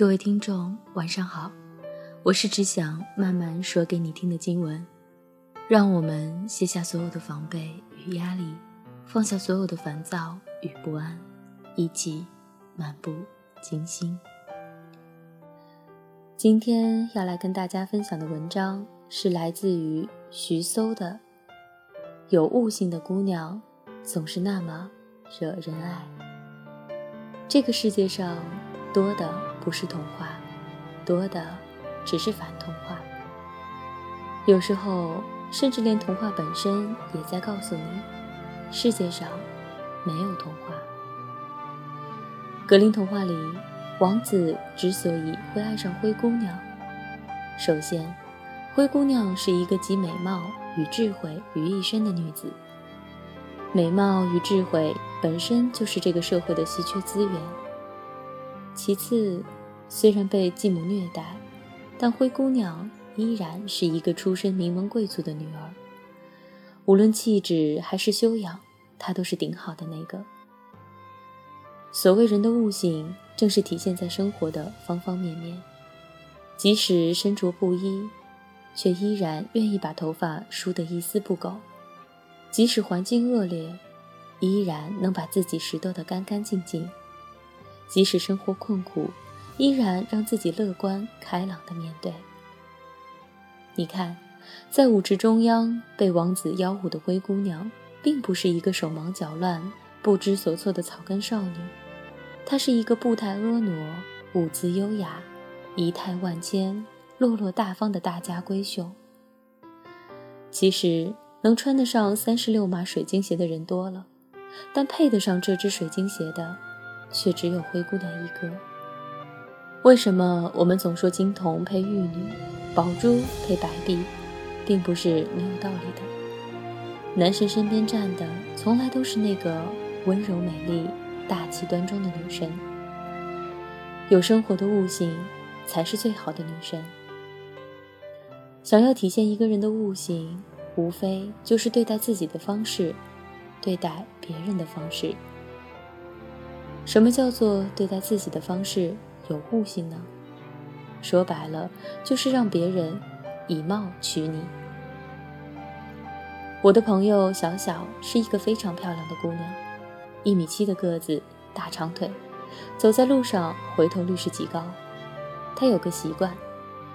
各位听众，晚上好，我是只想慢慢说给你听的经文。让我们卸下所有的防备与压力，放下所有的烦躁与不安，一起漫步金星。今天要来跟大家分享的文章是来自于徐搜的《有悟性的姑娘总是那么惹人爱》。这个世界上多的不是童话，多的只是反童话。有时候，甚至连童话本身也在告诉你，世界上没有童话。格林童话里。王子之所以会爱上灰姑娘，首先，灰姑娘是一个集美貌与智慧于一身的女子。美貌与智慧本身就是这个社会的稀缺资源。其次，虽然被继母虐待，但灰姑娘依然是一个出身名门贵族的女儿。无论气质还是修养，她都是顶好的那个。所谓人的悟性。正是体现在生活的方方面面，即使身着布衣，却依然愿意把头发梳得一丝不苟；即使环境恶劣，依然能把自己拾掇得干干净净；即使生活困苦，依然让自己乐观开朗的面对。你看，在舞池中央被王子邀舞的灰姑娘，并不是一个手忙脚乱、不知所措的草根少女。她是一个步态婀娜、舞姿优雅、仪态万千、落落大方的大家闺秀。其实能穿得上三十六码水晶鞋的人多了，但配得上这只水晶鞋的，却只有灰姑娘一个。为什么我们总说金童配玉女，宝珠配白璧，并不是没有道理的。男神身边站的，从来都是那个温柔美丽。大气端庄的女神，有生活的悟性，才是最好的女神。想要体现一个人的悟性，无非就是对待自己的方式，对待别人的方式。什么叫做对待自己的方式有悟性呢？说白了，就是让别人以貌取你。我的朋友小小是一个非常漂亮的姑娘。一米七的个子，大长腿，走在路上回头率是极高。她有个习惯，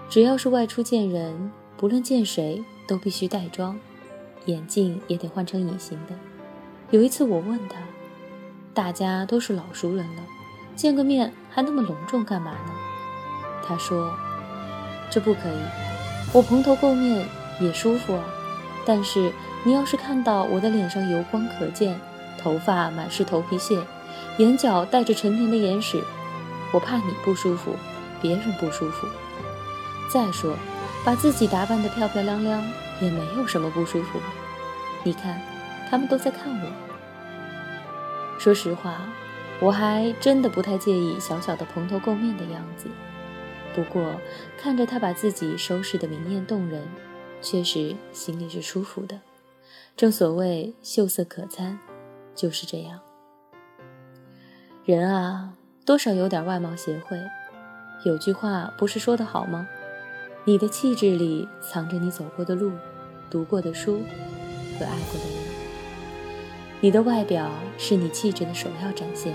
只要是外出见人，不论见谁都必须带妆，眼镜也得换成隐形的。有一次我问她，大家都是老熟人了，见个面还那么隆重干嘛呢？他说：“这不可以，我蓬头垢面也舒服啊。但是你要是看到我的脸上油光可见。”头发满是头皮屑，眼角带着陈年的眼屎，我怕你不舒服，别人不舒服。再说，把自己打扮得漂漂亮亮也没有什么不舒服。你看，他们都在看我。说实话，我还真的不太介意小小的蓬头垢面的样子。不过，看着他把自己收拾得明艳动人，确实心里是舒服的。正所谓秀色可餐。就是这样，人啊，多少有点外貌协会。有句话不是说的好吗？你的气质里藏着你走过的路、读过的书和爱过的人。你的外表是你气质的首要展现。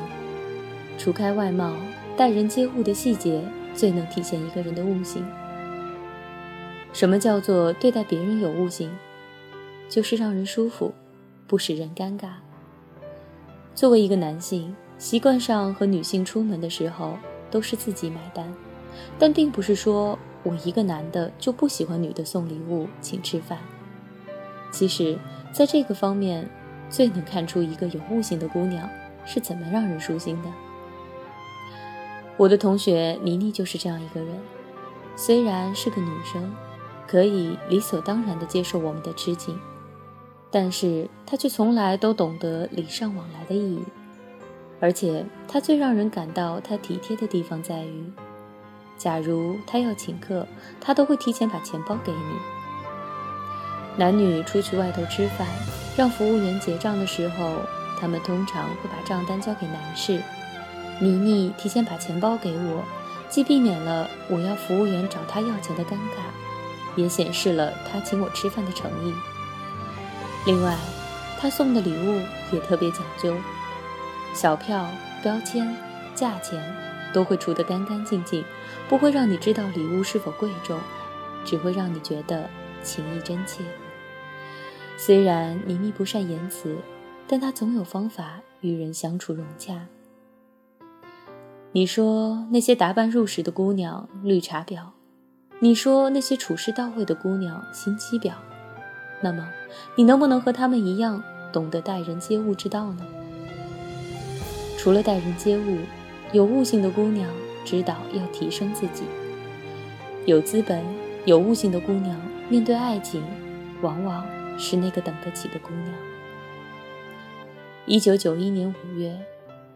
除开外貌，待人接物的细节最能体现一个人的悟性。什么叫做对待别人有悟性？就是让人舒服，不使人尴尬。作为一个男性，习惯上和女性出门的时候都是自己买单，但并不是说我一个男的就不喜欢女的送礼物请吃饭。其实，在这个方面，最能看出一个有悟性的姑娘是怎么让人舒心的。我的同学妮妮就是这样一个人，虽然是个女生，可以理所当然地接受我们的吃惊。但是她却从来都懂得礼尚往来的意义，而且她最让人感到她体贴的地方在于，假如他要请客，他都会提前把钱包给你。男女出去外头吃饭，让服务员结账的时候，他们通常会把账单交给男士。妮妮提前把钱包给我，既避免了我要服务员找他要钱的尴尬，也显示了他请我吃饭的诚意。另外，他送的礼物也特别讲究，小票、标签、价钱都会除得干干净净，不会让你知道礼物是否贵重，只会让你觉得情意真切。虽然倪妮不善言辞，但她总有方法与人相处融洽。你说那些打扮入时的姑娘绿茶婊，你说那些处事到位的姑娘心机婊，那么你能不能和她们一样懂得待人接物之道呢？除了待人接物，有悟性的姑娘知道要提升自己。有资本、有悟性的姑娘面对爱情，往往是那个等得起的姑娘。一九九一年五月。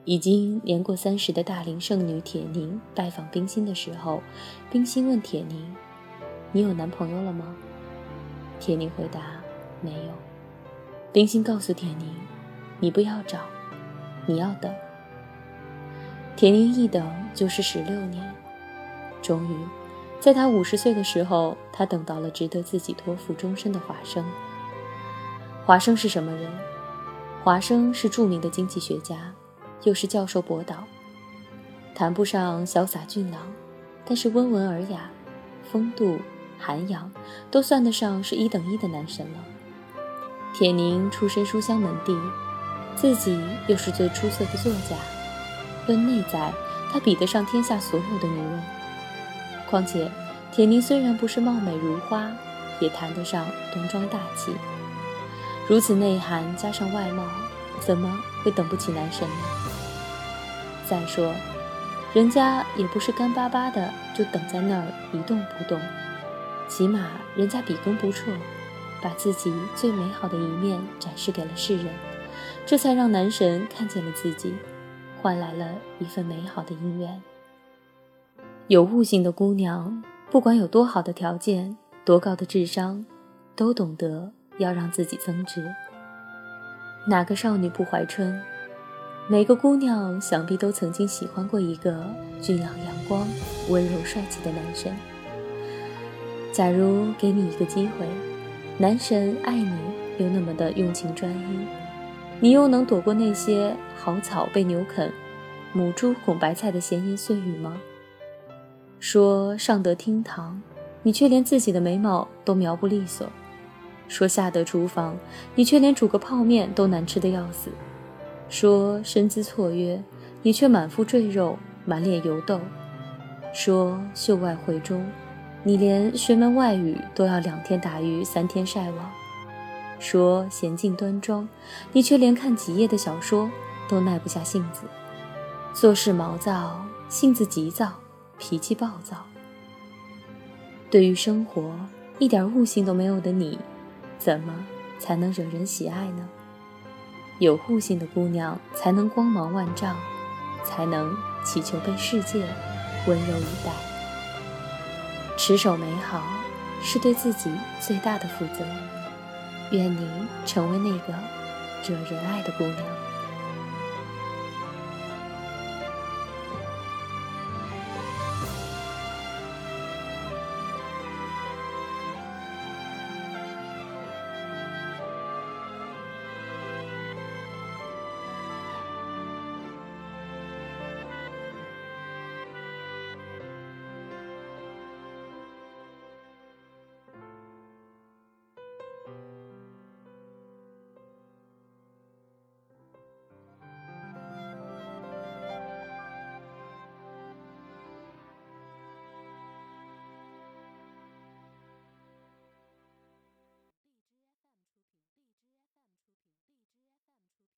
已经年过三十的大龄剩女铁凝拜访冰心的时候，冰心问铁凝：“你有男朋友了吗？”铁凝回答：“没有。”冰心告诉铁凝：“你不要找，你要等。”铁凝一等就是十六年，终于，在他五十岁的时候，他等到了值得自己托付终身的华生。华生是什么人？华生是著名的经济学家。又是教授博导，谈不上潇洒俊朗，但是温文尔雅、风度涵养都算得上是一等一的男神了。铁凝出身书香门第，自己又是最出色的作家，论内在，他比得上天下所有的女人。况且，铁凝虽然不是貌美如花，也谈得上端庄大气。如此内涵加上外貌，怎么会等不起男神呢？再说，人家也不是干巴巴的就等在那儿一动不动，起码人家笔耕不辍，把自己最美好的一面展示给了世人，这才让男神看见了自己，换来了一份美好的姻缘。有悟性的姑娘，不管有多好的条件、多高的智商，都懂得要让自己增值。哪个少女不怀春？每个姑娘想必都曾经喜欢过一个俊朗阳光、温柔帅气的男神。假如给你一个机会，男神爱你又那么的用情专一，你又能躲过那些好草被牛啃、母猪拱白菜的闲言碎语吗？说上得厅堂，你却连自己的眉毛都描不利索；说下得厨房，你却连煮个泡面都难吃的要死。说身姿绰约，你却满腹赘肉，满脸油痘；说秀外慧中，你连学门外语都要两天打鱼三天晒网；说娴静端庄，你却连看几页的小说都耐不下性子，做事毛躁，性子急躁，脾气暴躁。对于生活一点悟性都没有的你，怎么才能惹人喜爱呢？有悟性的姑娘才能光芒万丈，才能祈求被世界温柔以待。持守美好是对自己最大的负责。愿你成为那个惹人爱的姑娘。